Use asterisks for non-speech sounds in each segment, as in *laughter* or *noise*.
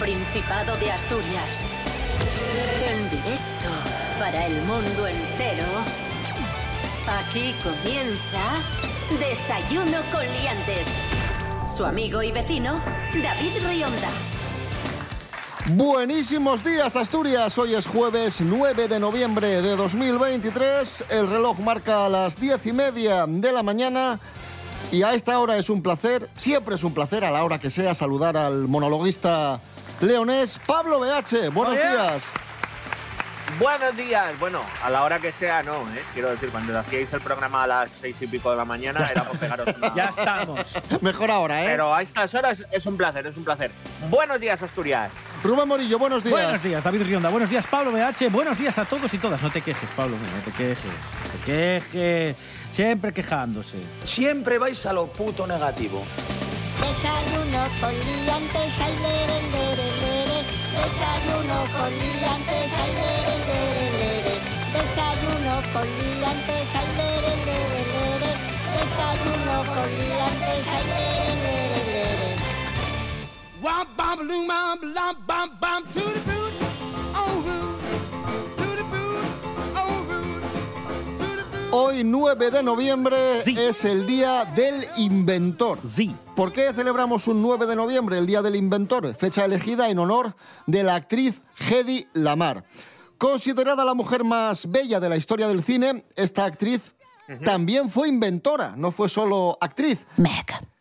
Principado de Asturias. En directo para el mundo entero. Aquí comienza Desayuno con Liantes. Su amigo y vecino, David Rionda. Buenísimos días Asturias, hoy es jueves 9 de noviembre de 2023, el reloj marca las 10 y media de la mañana y a esta hora es un placer, siempre es un placer a la hora que sea saludar al monologuista leonés Pablo BH, buenos Oye. días. Buenos días. Bueno, a la hora que sea, no, ¿eh? Quiero decir, cuando hacíais el programa a las seis y pico de la mañana, era por pegaros una... Ya estamos. *laughs* Mejor ahora, ¿eh? Pero a estas horas es un placer, es un placer. Buenos días, Asturias. Rubén Morillo, buenos días. Buenos días, David Rionda. Buenos días, Pablo BH. Buenos días a todos y todas. No te quejes, Pablo. No te quejes. No te quejes. Siempre quejándose. Siempre vais a lo puto negativo. Desayuno con liantes, ay, lere, lere, lere. Desayuno con liantes, ay, lere, lere. Desayuno con liantes, ay, lere, lere. Desayuno con liantes, lere, lere, lere. To the Hoy 9 de noviembre Sí. es el Día del Inventor. Sí. ¿Por qué celebramos un 9 de noviembre, el Día del Inventor? Fecha elegida en honor de la actriz Hedy Lamar. Considerada la mujer más bella de la historia del cine, esta actriz también fue inventora, no fue solo actriz.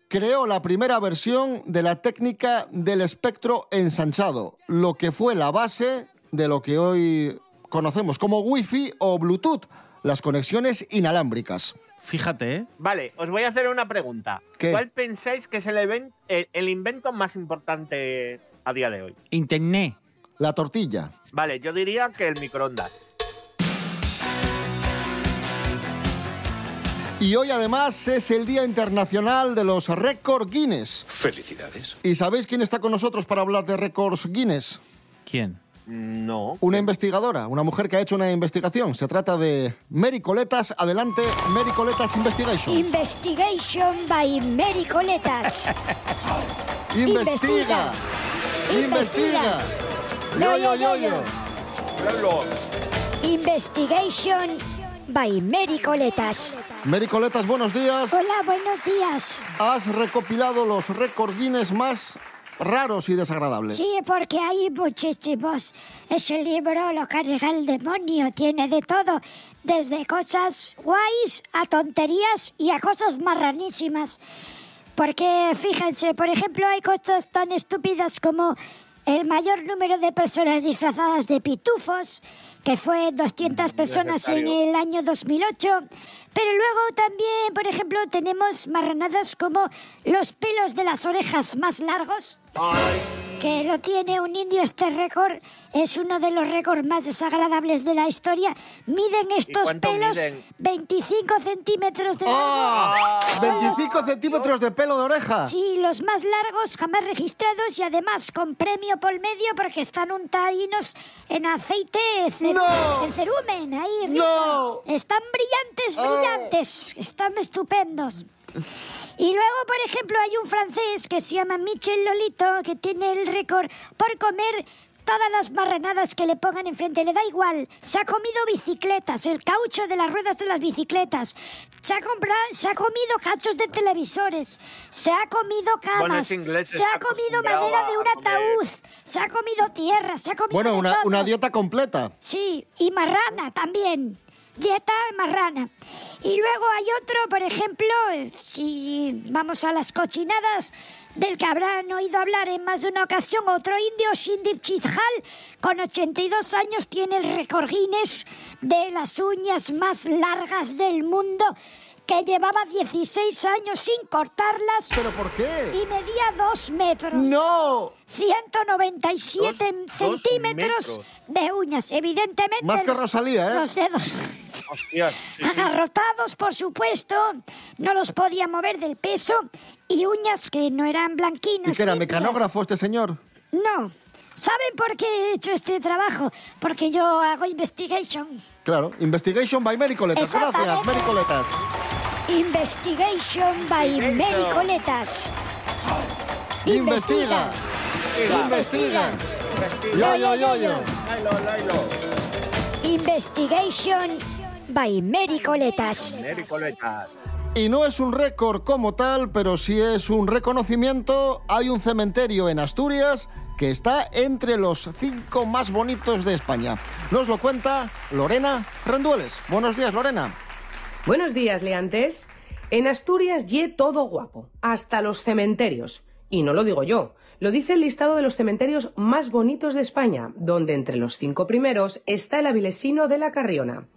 Creó la primera versión de la técnica del espectro ensanchado, lo que fue la base de lo que hoy conocemos como Wi-Fi o Bluetooth, las conexiones inalámbricas. Fíjate, ¿eh? Vale, os voy a hacer una pregunta. ¿Qué? ¿Cuál pensáis que es el, even- el, el invento más importante a día de hoy? Internet. La tortilla. Vale, yo diría que el microondas. Y hoy además es el Día Internacional de los Récord Guinness. Felicidades. ¿Y sabéis quién está con nosotros para hablar de récords Guinness? ¿Quién? No. Una investigadora, una mujer que ha hecho una investigación. Se trata de Mary Coletas. Adelante, Mary Coletas Investigation. Investigation by Mary Coletas. *laughs* Investiga. Investiga. Yo, yo, yo, yo. Investigation by Mary Coletas. Mary Coletas, buenos días. Hola, buenos días. Has recopilado los récords Guinness más raros y desagradables. Sí, porque hay muchísimos. Ese libro lo carga el demonio, tiene de todo, desde cosas guays a tonterías y a cosas marranísimas. Porque fíjense, por ejemplo, hay cosas tan estúpidas como el mayor número de personas disfrazadas de pitufos, que fue 200 personas en el año 2008. Pero luego también, por ejemplo, tenemos marranadas como los pelos de las orejas más largos que lo tiene un indio este récord, es uno de los récords más desagradables de la historia. Miden estos pelos miden? 25 centímetros de largo. ¡Ah! Son los- 25 centímetros de pelo de oreja. Sí, los más largos jamás registrados y además con premio por medio porque están untadinos en aceite ceru- ¡No! en cerumen. Ahí, arriba. ¡No! Están brillantes, Oh. Brillantes. Están estupendos. Y luego, por ejemplo, hay un francés que se llama Michel Lolito que tiene el récord por comer todas las marranadas que le pongan enfrente. Le da igual. Se ha comido bicicletas, el caucho de las ruedas de las bicicletas. Se ha, comprado, se ha comido cachos de televisores. Se ha comido camas. se ha comido madera de un ataúd. Se ha comido tierra. Se ha comido Bueno, una, una dieta completa. Sí, y marrana también. Dieta marrana. Y luego hay otro, por ejemplo, eh, si vamos a las cochinadas del que habrán oído hablar en más de una ocasión, otro indio, Shindir Chizhal, con 82 años, tiene el de las uñas más largas del mundo, que llevaba 16 años sin cortarlas ¿Pero por qué? y medía 2 metros. ¡No! 197 Dos- dos centímetros metros. de uñas, evidentemente. Más que los- Rosalía, ¿eh? Los dedos *laughs* Hostias. sí, sí. agarrotados, por supuesto, no los podía mover del peso y uñas que no eran blanquinas. ¿Y que era limpias. mecanógrafo este señor? No. ¿Saben por qué he hecho este trabajo? Porque yo hago investigation. Claro, Investigation by Mary Coletas. Gracias, Exactamente. Investigation by. Mary Coletas. Investiga. Investiga. Yo, yo, yo. Investigation by Mary Coletas. Y no es un récord como tal, pero sí es un reconocimiento. Hay un cementerio en Asturias que está entre los cinco más bonitos de España. Nos lo cuenta Lorena Rendueles. Buenos días, Lorena. Buenos días, Leantes. En Asturias ye todo guapo, hasta los cementerios. Y no lo digo yo, lo dice el listado de los cementerios más bonitos de España, donde entre los cinco primeros está el Avilesino de la Carriona.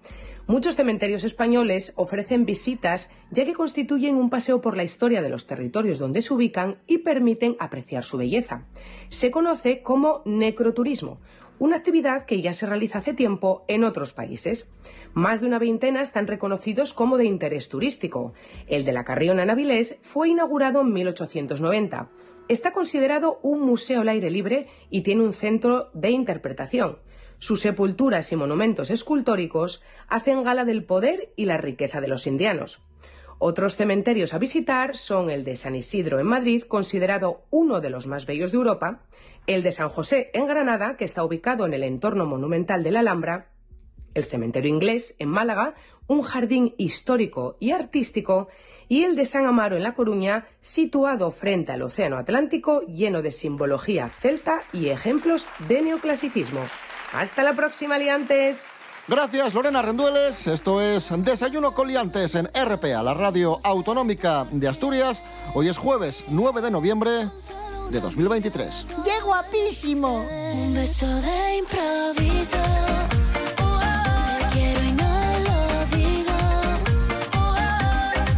Muchos cementerios españoles ofrecen visitas ya que constituyen un paseo por la historia de los territorios donde se ubican y permiten apreciar su belleza. Se conoce como necroturismo, una actividad que ya se realiza hace tiempo en otros países. Más de una veintena están reconocidos como de interés turístico. El de la Carriona en Avilés fue inaugurado en 1890. Está considerado un museo al aire libre y tiene un centro de interpretación. Sus sepulturas y monumentos escultóricos hacen gala del poder y la riqueza de los indianos. Otros cementerios a visitar son el de San Isidro en Madrid, considerado uno de los más bellos de Europa, el de San José en Granada, que está ubicado en el entorno monumental de la Alhambra, el cementerio inglés en Málaga, un jardín histórico y artístico, y el de San Amaro en La Coruña, situado frente al Océano Atlántico, lleno de simbología celta y ejemplos de neoclasicismo. Hasta la próxima, liantes. Gracias, Lorena Rendueles. Esto es Desayuno Coliantes en RPA, la radio autonómica de Asturias. Hoy es jueves 9 de noviembre de 2023. ¡Qué guapísimo! Un beso de improviso. Te quiero y no lo digo.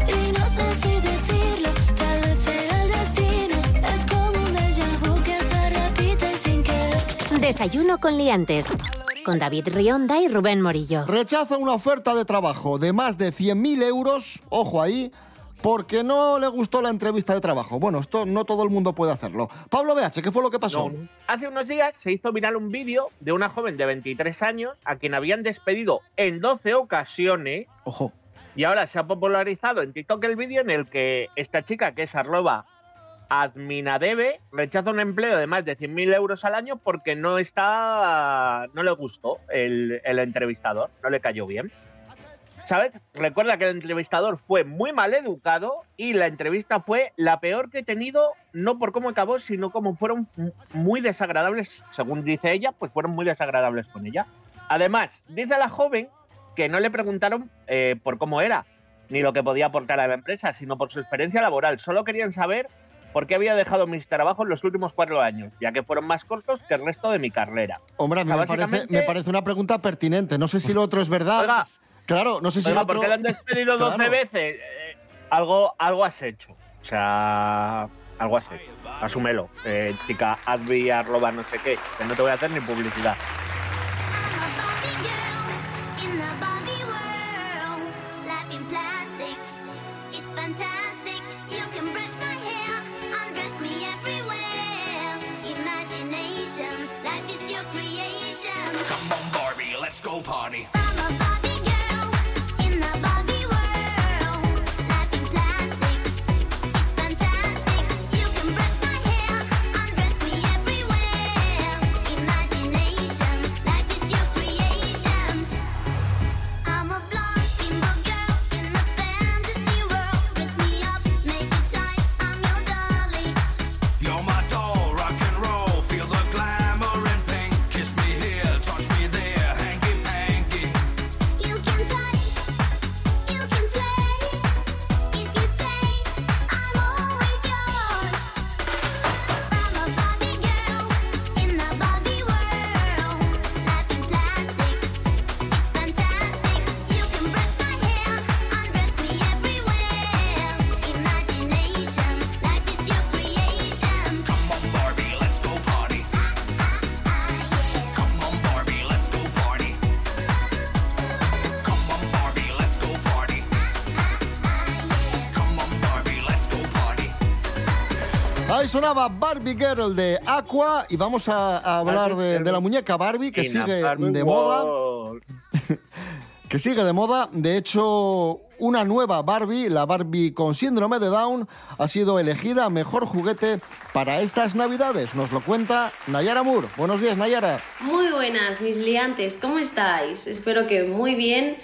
Y no sé si decirlo, tal vez sea el destino. Es como un déjà vu que se repite sin querer. Desayuno con liantes. Con David Rionda y Rubén Morillo. Rechaza una oferta de trabajo de más de 100.000 euros, ojo ahí, porque no le gustó la entrevista de trabajo. Bueno, esto no todo el mundo puede hacerlo. Pablo BH, ¿qué fue lo que pasó? No. Hace unos días se hizo viral un vídeo de una joven de 23 años a quien habían despedido en 12 ocasiones Ojo. y ahora se ha popularizado en TikTok el vídeo en el que esta chica, que es arroba adminadebe, rechaza un empleo de más de 100.000 euros al año porque no está, no le gustó el, el entrevistador, no le cayó bien. ¿Sabes? Recuerda que el entrevistador fue muy mal educado y la entrevista fue la peor que he tenido, no por cómo acabó, sino como fueron muy desagradables, según dice ella, pues fueron muy desagradables con ella. Además, dice la joven que no le preguntaron eh, por cómo era, ni lo que podía aportar a la empresa, sino por su experiencia laboral. Solo querían saber por qué había dejado mis trabajos los últimos cuatro años, ya que fueron más cortos que el resto de mi carrera. Hombre, a mí O sea, me parece, básicamente- me parece una pregunta pertinente. No sé si lo otro es verdad. Oiga. claro, no sé si Oiga, lo otro... ¿por qué le han despedido 12 Claro. veces? Eh, algo, algo has hecho. O sea, algo has hecho. Asúmelo. Eh, chica, advi, arroba, no sé qué. Que no te voy a hacer ni publicidad. Party. Sonaba Barbie Girl de Aqua y vamos a, a hablar de, de la muñeca Barbie que sigue de moda. *laughs* que sigue de moda. De hecho, una nueva Barbie, la Barbie con síndrome de Down, ha sido elegida mejor juguete para estas Navidades. Nos lo cuenta Nayara Moore. Buenos días, Nayara. Muy buenas, mis liantes, ¿cómo estáis? Espero que muy bien.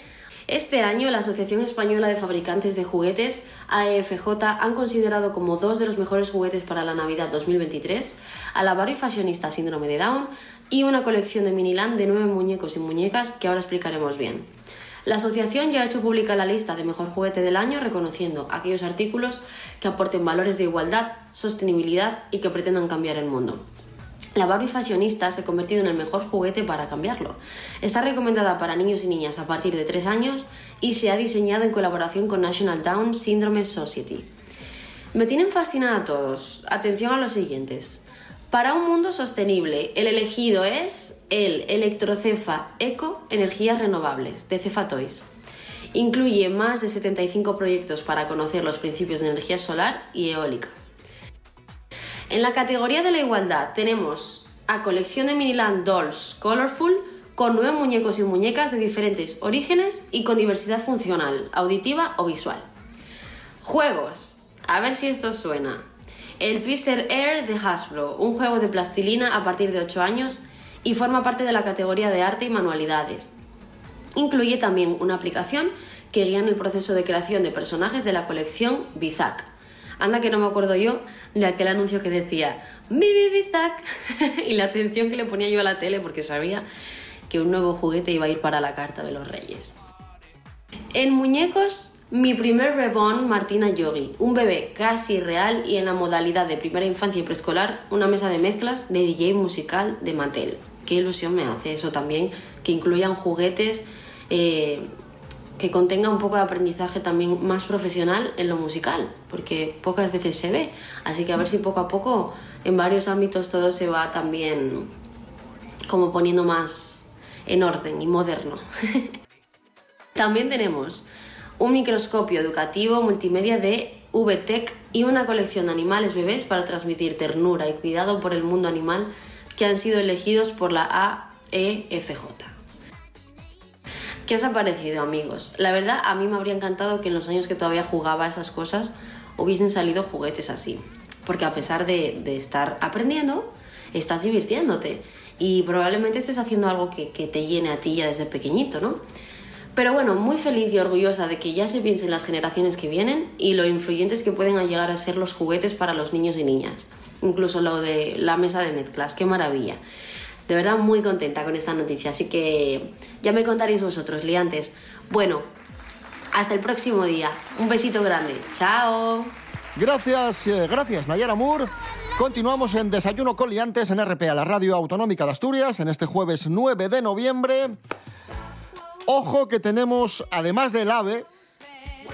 Este año la Asociación Española de Fabricantes de Juguetes, AEFJ, han considerado como dos de los mejores juguetes para la Navidad 2023 a la Barbie fashionista Síndrome de Down y una colección de Miniland de nueve muñecos y muñecas que ahora explicaremos bien. La asociación ya ha hecho pública la lista de mejor juguete del año reconociendo aquellos artículos que aporten valores de igualdad, sostenibilidad y que pretendan cambiar el mundo. La Barbie fashionista se ha convertido en el mejor juguete para cambiarlo. Está recomendada para niños y niñas a partir de 3 años y se ha diseñado en colaboración con National Down Syndrome Society. Me tienen fascinada a todos. Atención a los siguientes. Para un mundo sostenible, el elegido es el Electrocefa Eco Energías Renovables de Cefa Toys. Incluye más de 75 proyectos para conocer los principios de energía solar y eólica. En la categoría de la igualdad tenemos a colección de Miniland Dolls Colorful con nueve muñecos y muñecas de diferentes orígenes y con diversidad funcional, auditiva o visual. Juegos. A ver si esto suena. El Twister Air de Hasbro, un juego de plastilina a partir de 8 años y forma parte de la categoría de arte y manualidades. Incluye también una aplicación que guía en el proceso de creación de personajes de la colección Bizac. Anda que no me acuerdo yo de aquel anuncio que decía Bibi Bizac *laughs* y la atención que le ponía yo a la tele porque sabía que un nuevo juguete iba a ir para la carta de los reyes. En muñecos, mi primer Reborn Martina Yogi, un bebé casi real y en la modalidad de primera infancia y preescolar, una mesa de mezclas de DJ musical de Mattel. Qué ilusión me hace eso también, que incluyan juguetes eh, que contenga un poco de aprendizaje también más profesional en lo musical, porque pocas veces se ve. Así que a ver si poco a poco en varios ámbitos todo se va también como poniendo más en orden y moderno. *laughs* también tenemos un microscopio educativo multimedia de VTech y una colección de animales bebés para transmitir ternura y cuidado por el mundo animal que han sido elegidos por la AEFJ. ¿Qué os ha parecido, amigos? La verdad, a mí me habría encantado que en los años que todavía jugaba esas cosas hubiesen salido juguetes así. Porque a pesar de, estar aprendiendo, estás divirtiéndote. Y probablemente estés haciendo algo que, que te llene a ti ya desde pequeñito, ¿no? Pero bueno, muy feliz y orgullosa de que ya se piense en las generaciones que vienen y lo influyentes que pueden llegar a ser los juguetes para los niños y niñas. Incluso lo de la mesa de mezclas, qué maravilla. De verdad muy contenta con esta noticia, así que ya me contaréis vosotros, liantes. Bueno, hasta el próximo día. Un besito grande. Chao. Gracias, eh, gracias, Nayara Moore. Continuamos en Desayuno con Liantes en RPA, la radio autonómica de Asturias, en este jueves 9 de noviembre. Ojo que tenemos, además del AVE,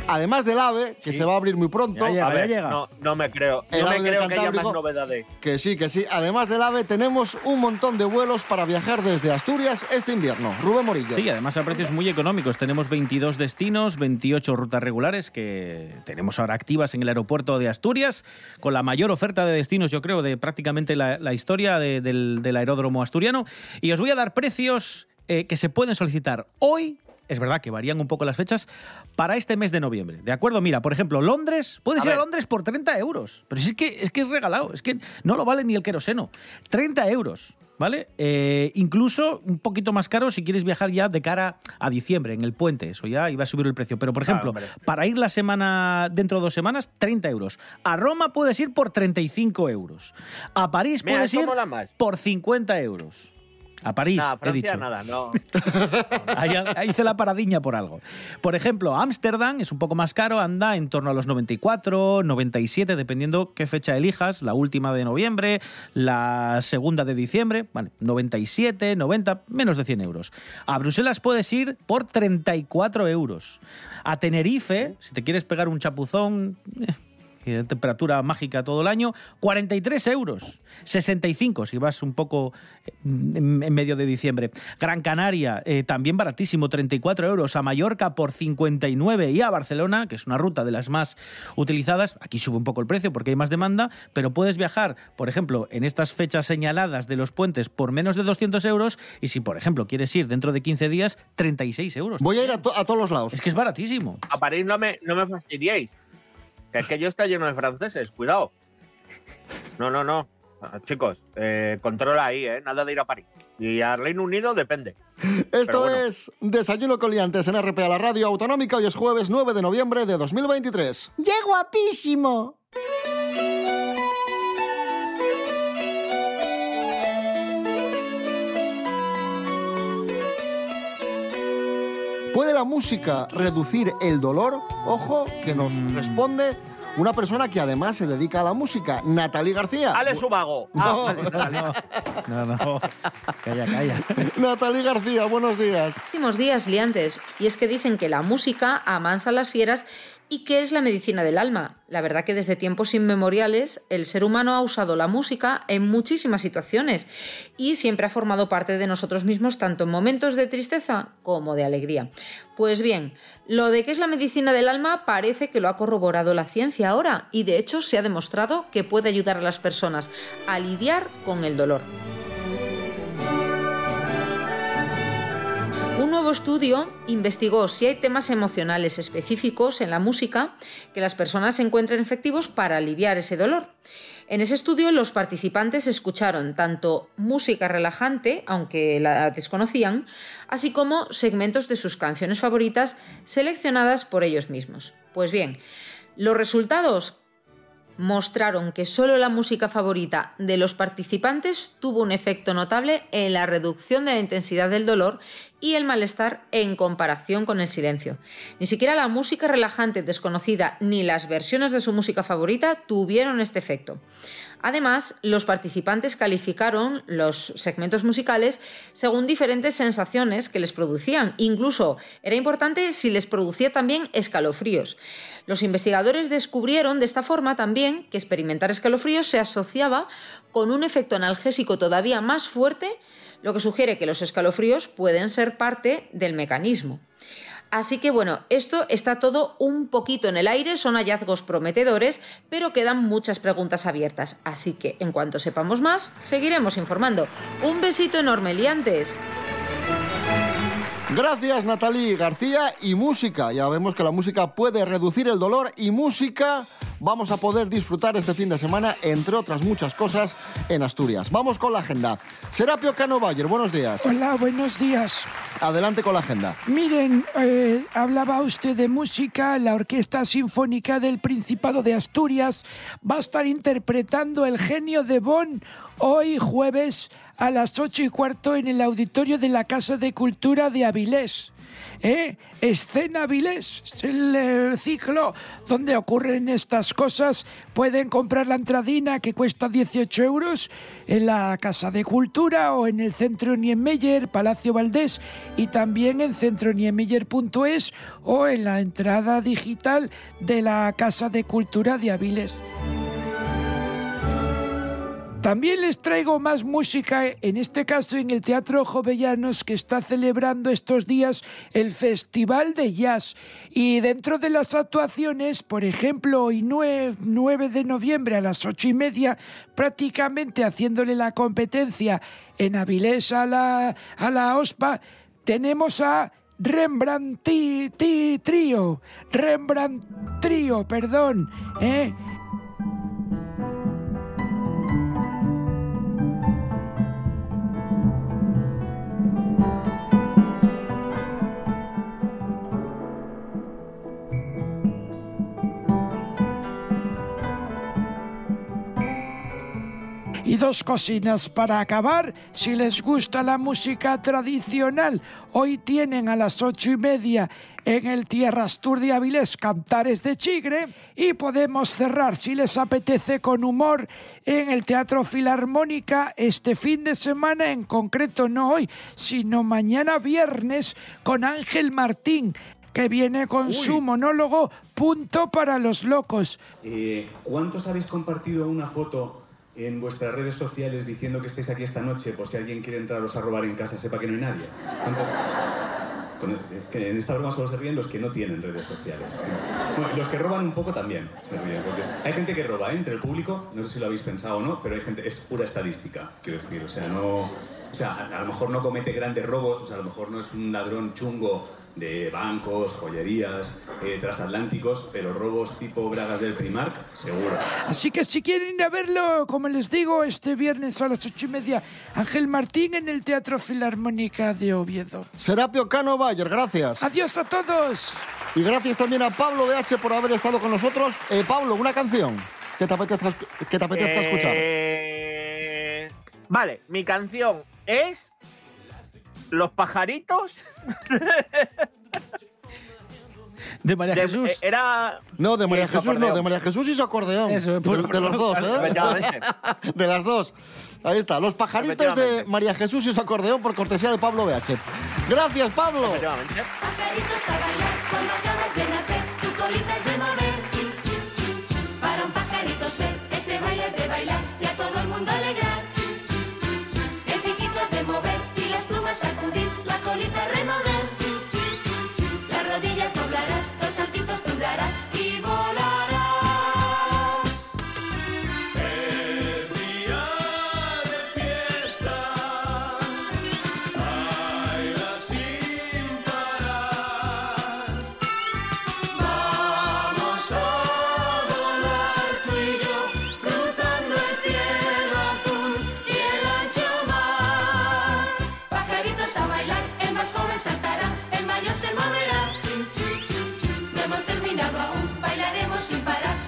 además del AVE, que se va a abrir muy pronto. Ya llega, A ya ver, llega. no, no me creo. El No me creo que haya más Cantábrico. novedades. Que sí, que sí. Además del AVE, tenemos un montón de vuelos para viajar desde Asturias este invierno. Rubén Morillo. Sí, además a precios muy económicos. Tenemos 22 destinos, 28 rutas regulares que tenemos ahora activas en el aeropuerto de Asturias, con la mayor oferta de destinos, yo creo, de prácticamente la, la historia de- del, del aeródromo asturiano. Y os voy a dar precios eh, que se pueden solicitar hoy. Es verdad que varían un poco las fechas para este mes de noviembre. ¿De acuerdo? Mira, por ejemplo, Londres, puedes A ir a. Londres por 30 euros. Pero si es que, es que es regalado, es que no lo vale ni el queroseno. 30 euros. ¿Vale? Eh, incluso un poquito más caro si quieres viajar ya de cara a diciembre, en el puente. Eso ya iba a subir el precio. Pero, por ejemplo, para ir la semana dentro de dos semanas, 30 euros. A Roma puedes ir por 35 euros. A París Mira, puedes ir por 50 euros. A París, he Francia dicho. nada, no. *laughs* Ahí, hice la paradiña por algo. Por ejemplo, Ámsterdam es un poco más caro, anda en torno a los 94, 97, dependiendo qué fecha elijas, la última de noviembre, la segunda de diciembre, vale, 97, 90, menos de 100 euros. A Bruselas puedes ir por 34 euros. A Tenerife, si te quieres pegar un chapuzón, eh, temperatura mágica todo el año, 43 euros. 65 si vas un poco eh, en, en medio de diciembre. Gran Canaria, eh, también baratísimo, 34 euros. A Mallorca por 59 y a Barcelona, que es una ruta de las más utilizadas, aquí sube un poco el precio porque hay más demanda, pero puedes viajar, por ejemplo, en estas fechas señaladas de los puentes por menos de 200 euros y si, por ejemplo, quieres ir dentro de 15 días, 36 euros. Voy a ir a, to- a todos los lados. Es que es baratísimo. A París no me, no me fastidiéis. Que es que yo está lleno de franceses, cuidado. No, no, no. Ah, Chicos, eh, controla ahí, ¿eh? Nada de ir a París. Y al Reino Unido depende. Esto bueno. es Desayuno con Liantes en RPA, la radio autonómica. Hoy es jueves 9 de noviembre de 2023. ¡Qué guapísimo! ¿Puede la música reducir el dolor? Ojo, que nos Mm. responde una persona que además se dedica a la música, Natalie García. ¡Ale su vago! No. Ah, vale, vale. No, no. Calla, calla. *laughs* Natalie García, buenos días. Últimos días liantes, y es que dicen que la música amansa a las fieras y que es la medicina del alma. La verdad que desde tiempos inmemoriales el ser humano ha usado la música en muchísimas situaciones y siempre ha formado parte de nosotros mismos tanto en momentos de tristeza como de alegría. Pues bien, lo de que es la medicina del alma parece que lo ha corroborado la ciencia ahora y de hecho se ha demostrado que puede ayudar a las personas a lidiar con el dolor. Un nuevo estudio investigó si hay temas emocionales específicos en la música que las personas encuentren efectivos para aliviar ese dolor. En ese estudio los participantes escucharon tanto música relajante, aunque la desconocían, así como segmentos de sus canciones favoritas seleccionadas por ellos mismos. Pues bien, los resultados mostraron que solo la música favorita de los participantes tuvo un efecto notable en la reducción de la intensidad del dolor y el malestar en comparación con el silencio. Ni siquiera la música relajante desconocida ni las versiones de su música favorita tuvieron este efecto. Además, los participantes calificaron los segmentos musicales según diferentes sensaciones que les producían. Incluso era importante si les producía también escalofríos. Los investigadores descubrieron de esta forma también que experimentar escalofríos se asociaba con un efecto analgésico todavía más fuerte, lo que sugiere que los escalofríos pueden ser parte del mecanismo. Así que bueno, esto está todo un poquito en el aire, son hallazgos prometedores, pero quedan muchas preguntas abiertas. Así que en cuanto sepamos más, seguiremos informando. Un besito enorme, liantes. Gracias, Natalie García. Y música. Ya vemos que la música puede reducir el dolor y música vamos a poder disfrutar este fin de semana, entre otras muchas cosas, en Asturias. Vamos con la agenda. Serapio Cano Bayer, buenos días. Hola, buenos días. Adelante con la agenda. Miren, eh, hablaba usted de música. La Orquesta Sinfónica del Principado de Asturias va a estar interpretando El genio de Bonn hoy jueves a las ocho y cuarto en el auditorio de la Casa de Cultura de Avilés. ¿Eh? Escena Avilés, es el eh, ciclo donde ocurren estas cosas. Pueden comprar la entradina que cuesta 18 euros en la Casa de Cultura o en el Centro Niemeyer, Palacio Valdés, y también en centroniemeyer.es o en la entrada digital de la Casa de Cultura de Avilés. También les traigo más música, en este caso en el Teatro Jovellanos, que está celebrando estos días el Festival de Jazz. Y dentro de las actuaciones, por ejemplo, hoy 9, 9 de noviembre a las ocho y media, prácticamente haciéndole la competencia en Avilés a la, a la OSPA, tenemos a Rembrandt Trío, Rembrandt Trío, perdón, ¿eh? Dos cocinas para acabar, si les gusta la música tradicional, hoy tienen a las ocho y media en el Tierras Tour de Avilés Cantares de Chigre y podemos cerrar, si les apetece con humor, en el Teatro Filarmónica este fin de semana, en concreto no hoy, sino mañana viernes, con Ángel Martín que viene con su monólogo Punto para los locos. Eh, ¿Cuántos habéis compartido una foto en vuestras redes sociales diciendo que estáis aquí esta noche por si alguien quiere entraros a robar en casa, sepa que no hay nadie? El- que en esta broma solo se ríen los que no tienen redes sociales. Bueno, los que roban un poco también se ríen. Porque hay gente que roba ¿eh? entre el público, no sé si lo habéis pensado o no, pero hay gente, es pura estadística, quiero decir. O sea, no, o sea, a lo mejor no comete grandes robos, o sea, a lo mejor no es un ladrón chungo de bancos, joyerías, eh, transatlánticos, pero robos tipo bragas del Primark, seguro. Así que si quieren ir a verlo, como les digo, este viernes a las ocho y media, Ángel Martín en el Teatro Filarmónica de Oviedo. Serapio Cano Bayer, gracias. Adiós a todos. Y gracias también a Pablo BH por haber estado con nosotros. Eh, Pablo, una canción que te apetezca, que te apetezca escuchar. Eh, Vale, mi canción es Los pajaritos. *laughs* De María de- Jesús. eh, Era. No, de María su Jesús no, acordeón. de María Jesús y su acordeón. Eso, de, por- de los dos, ¿eh? *laughs* De las dos. Ahí está, los pajaritos de. María Jesús y su acordeón por cortesía de Pablo BH. Gracias, Pablo. Pajaritos a bailar cuando acabas de nacer, tu colita es de mover. Para un pajarito ser, este baile es de bailar y a todo el mundo alegrar. El piquito es de mover y las plumas sacudir, la colita remover, saltará, el mayor se moverá. No hemos terminado aún, bailaremos sin parar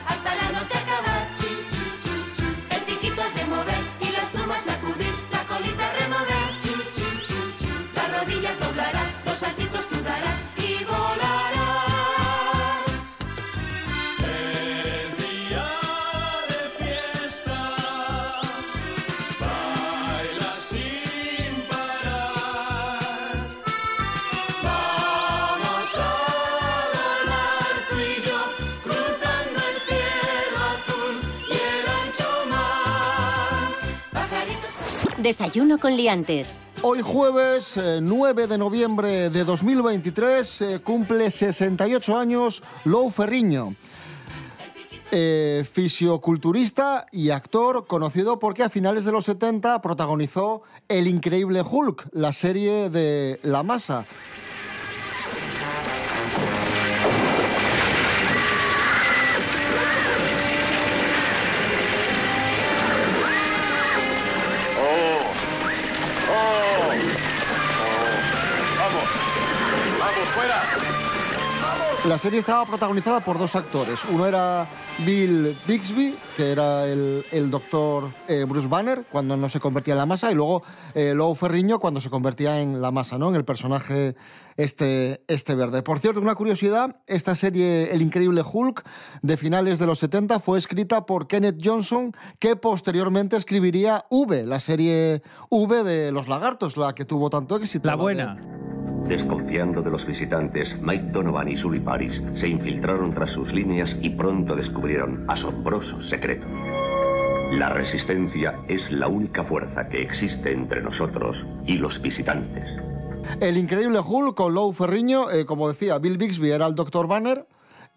Desayuno con liantes. Hoy jueves eh, 9 de noviembre de 2023 eh, cumple 68 años Lou Ferriño. Eh, fisioculturista y actor conocido porque a finales de los 70 protagonizó El Increíble Hulk, la serie de La Masa. La serie estaba protagonizada por dos actores. Uno era Bill Bixby, que era el, el doctor eh, Bruce Banner cuando no se convertía en la masa, y luego eh, Lou Ferriño cuando se convertía en la masa, ¿no? En el personaje este, este verde. Por cierto, una curiosidad, esta serie El Increíble Hulk de finales de los 70 fue escrita por Kenneth Johnson, que posteriormente escribiría V, la serie V de los lagartos, la que tuvo tanto éxito. La de- buena. Desconfiando de los visitantes, Mike Donovan y Sully Paris se infiltraron tras sus líneas y pronto descubrieron asombrosos secretos. La resistencia es la única fuerza que existe entre nosotros y los visitantes. El increíble Hulk con Lou Ferriño, eh, como decía, Bill Bixby era el Dr. Banner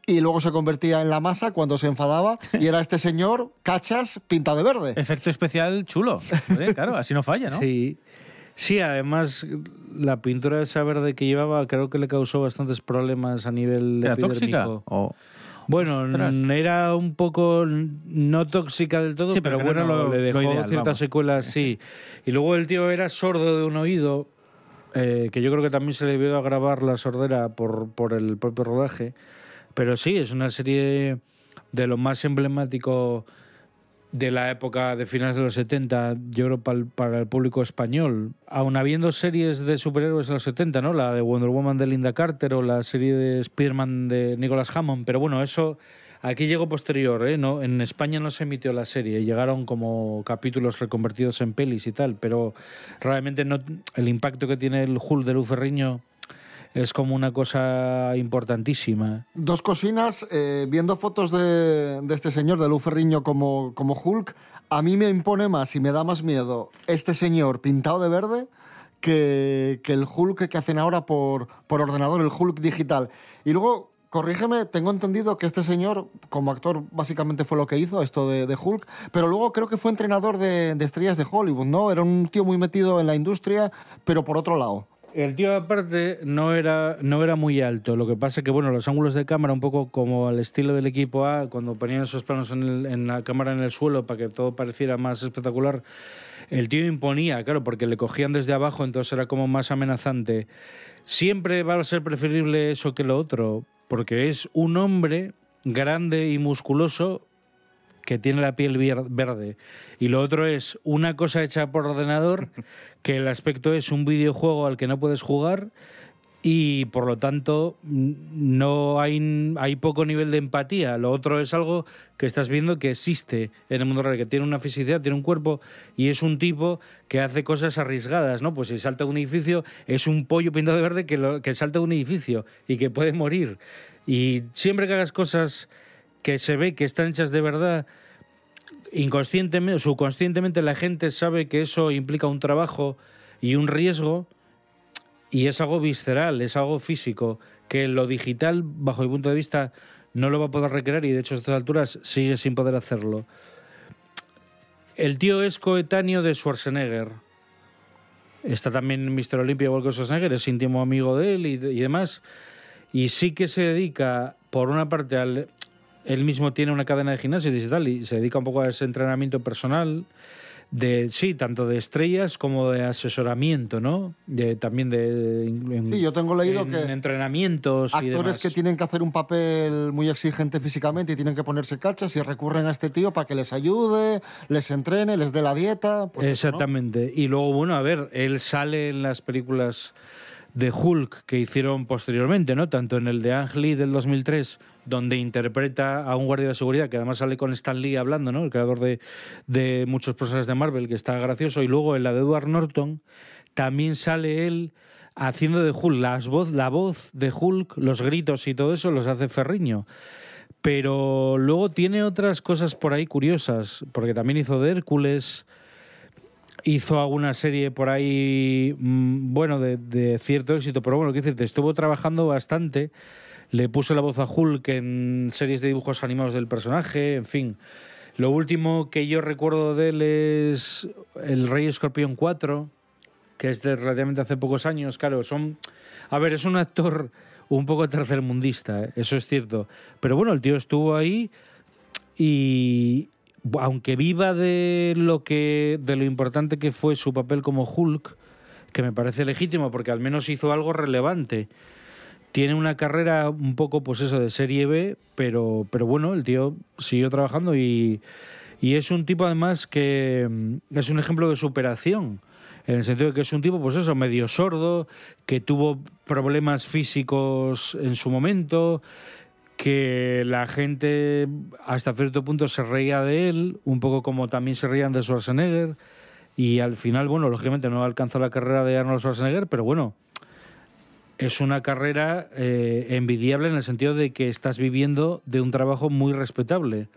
y luego se convertía en la masa cuando se enfadaba y era este señor, cachas, pinta de verde. Efecto especial chulo. Claro, así no falla, ¿no? Sí. Sí, además la pintura esa verde que llevaba creo que le causó bastantes problemas a nivel ¿Era epidérmico. tóxica? O- Bueno, Ostras. era un poco no tóxica del todo, Sí, pero bueno, lo- le dejó ideal, ciertas vamos. secuelas, sí. Y luego el tío era sordo de un oído, eh, que yo creo que también se le debió agravar la sordera por, por el propio rodaje. Pero sí, es una serie de lo más emblemático de la época de finales de los 70, yo creo para el, público español. Aun habiendo series de superhéroes en los 70, ¿no? La de Wonder Woman de Linda Carter o la serie de Spider-Man de Nicholas Hammond, pero bueno, eso aquí llegó posterior, ¿eh? No, en España no se emitió la serie, llegaron como capítulos reconvertidos en pelis y tal, pero realmente no el impacto que tiene el Hulk de Luz Ferriño es como una cosa importantísima. Dos cocinas, eh, viendo fotos de, este señor, de Lou Ferriño como, como Hulk, a mí me impone más y me da más miedo este señor pintado de verde que, el Hulk que hacen ahora por, por ordenador, el Hulk digital. Y luego, corrígeme, tengo entendido que este señor, como actor, básicamente fue lo que hizo, esto de, Hulk, pero luego creo que fue entrenador de estrellas de Hollywood, ¿no? Era un tío muy metido en la industria, pero por otro lado. El tío aparte no era, no era muy alto, lo que pasa que bueno, los ángulos de cámara un poco como al estilo del equipo A, cuando ponían esos planos en, en la cámara en el suelo para que todo pareciera más espectacular, el tío imponía, claro, porque le cogían desde abajo, entonces era como más amenazante. Siempre va a ser preferible eso que lo otro, porque es un hombre grande y musculoso que tiene la piel verde. Y lo otro es una cosa hecha por ordenador, *laughs* que el aspecto es un videojuego al que no puedes jugar y por lo tanto no hay, hay poco nivel de empatía. Lo otro es algo que estás viendo que existe en el mundo real, que tiene una fisicidad, tiene un cuerpo y es un tipo que hace cosas arriesgadas, ¿no? Pues si salta de un edificio es un pollo pintado de verde que, lo- que salta de un edificio y que puede morir. Y siempre que hagas cosas que se ve que están hechas de verdad, inconscientemente subconscientemente la gente sabe que eso implica un trabajo y un riesgo y es algo visceral, es algo físico, que lo digital, bajo mi punto de vista, no lo va a poder recrear y de hecho a estas alturas sigue sin poder hacerlo. El tío es coetáneo de Schwarzenegger. Está también Mr. Olympia igual que Schwarzenegger, es íntimo amigo de él y, y demás. Y sí que se dedica, por una parte, al, él mismo tiene una cadena de gimnasio digital y se dedica un poco a ese entrenamiento personal de sí tanto de estrellas como de asesoramiento no de también de en- Sí, yo tengo leído en que entrenamientos y actores demás. que tienen que hacer un papel muy exigente físicamente y tienen que ponerse cachas y recurren a este tío para que les ayude, les entrene, les dé la dieta. Pues eso, ¿no? Exactamente. Y luego, bueno, a ver, él sale en las películas de Hulk que hicieron posteriormente, ¿no? Tanto en el de Ang Lee del 2003, donde interpreta a un guardia de seguridad, que además sale con Stan Lee hablando, ¿no? El creador de, de muchos personajes de Marvel, que está gracioso. Y luego en la de Edward Norton, también sale él haciendo de Hulk. Las voz, la voz de Hulk, los gritos y todo eso los hace Ferriño. Pero luego tiene otras cosas por ahí curiosas, porque también hizo de Hércules, hizo alguna serie por ahí, mm, bueno, de, de cierto éxito, pero bueno, qué decirte, estuvo trabajando bastante, le puso la voz a Hulk en series de dibujos animados del personaje, en fin. Lo último que yo recuerdo de él es El Rey Escorpión 4, que es de relativamente hace pocos años, claro, son... A ver, es un actor un poco tercermundista, ¿eh? eso es cierto. Pero bueno, el tío estuvo ahí y aunque viva de lo que de lo importante que fue su papel como Hulk, que me parece legítimo porque al menos hizo algo relevante. Tiene una carrera un poco, pues eso, de serie B, pero, pero bueno, el tío siguió trabajando y, y es un tipo además que mm, es un ejemplo de superación. En el sentido de que es un tipo, pues eso, medio sordo, que tuvo problemas físicos en su momento, que la gente hasta cierto punto se reía de él, un poco como también se reían de Schwarzenegger, y al final, bueno, lógicamente no alcanzó la carrera de Arnold Schwarzenegger, pero bueno, es una carrera eh, envidiable en el sentido de que estás viviendo de un trabajo muy respetable.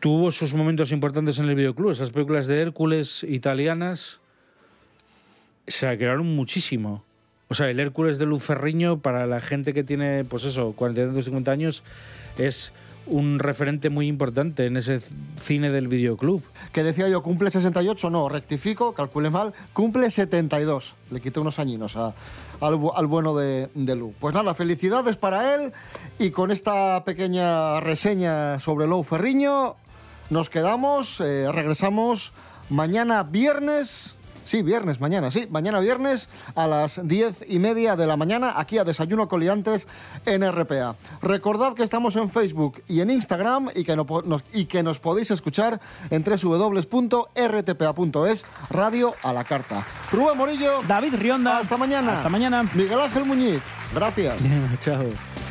Tuvo sus momentos importantes en el videoclub, esas películas de Hércules italianas se crearon muchísimo. O sea, el Hércules de Luferriño, para la gente que tiene, pues eso, 40 50 años, es un referente muy importante en ese cine del videoclub. Que decía yo, cumple 68, no, rectifico, calculé mal, cumple 72. Le quité unos añinos a- al, al bueno de, de Lu. Pues nada, felicidades para él y con esta pequeña reseña sobre Lou Ferriño nos quedamos, eh, regresamos mañana viernes. Sí, viernes, mañana, sí, mañana viernes a las diez y media de la mañana aquí a Desayuno Coliantes en RPA. Recordad que estamos en Facebook y en Instagram y que, no nos, y que nos podéis escuchar en www.rtpa.es, radio a la carta. Rubén Morillo. David Rionda. Hasta mañana. Hasta mañana. Miguel Ángel Muñiz. Gracias. *laughs* Chao.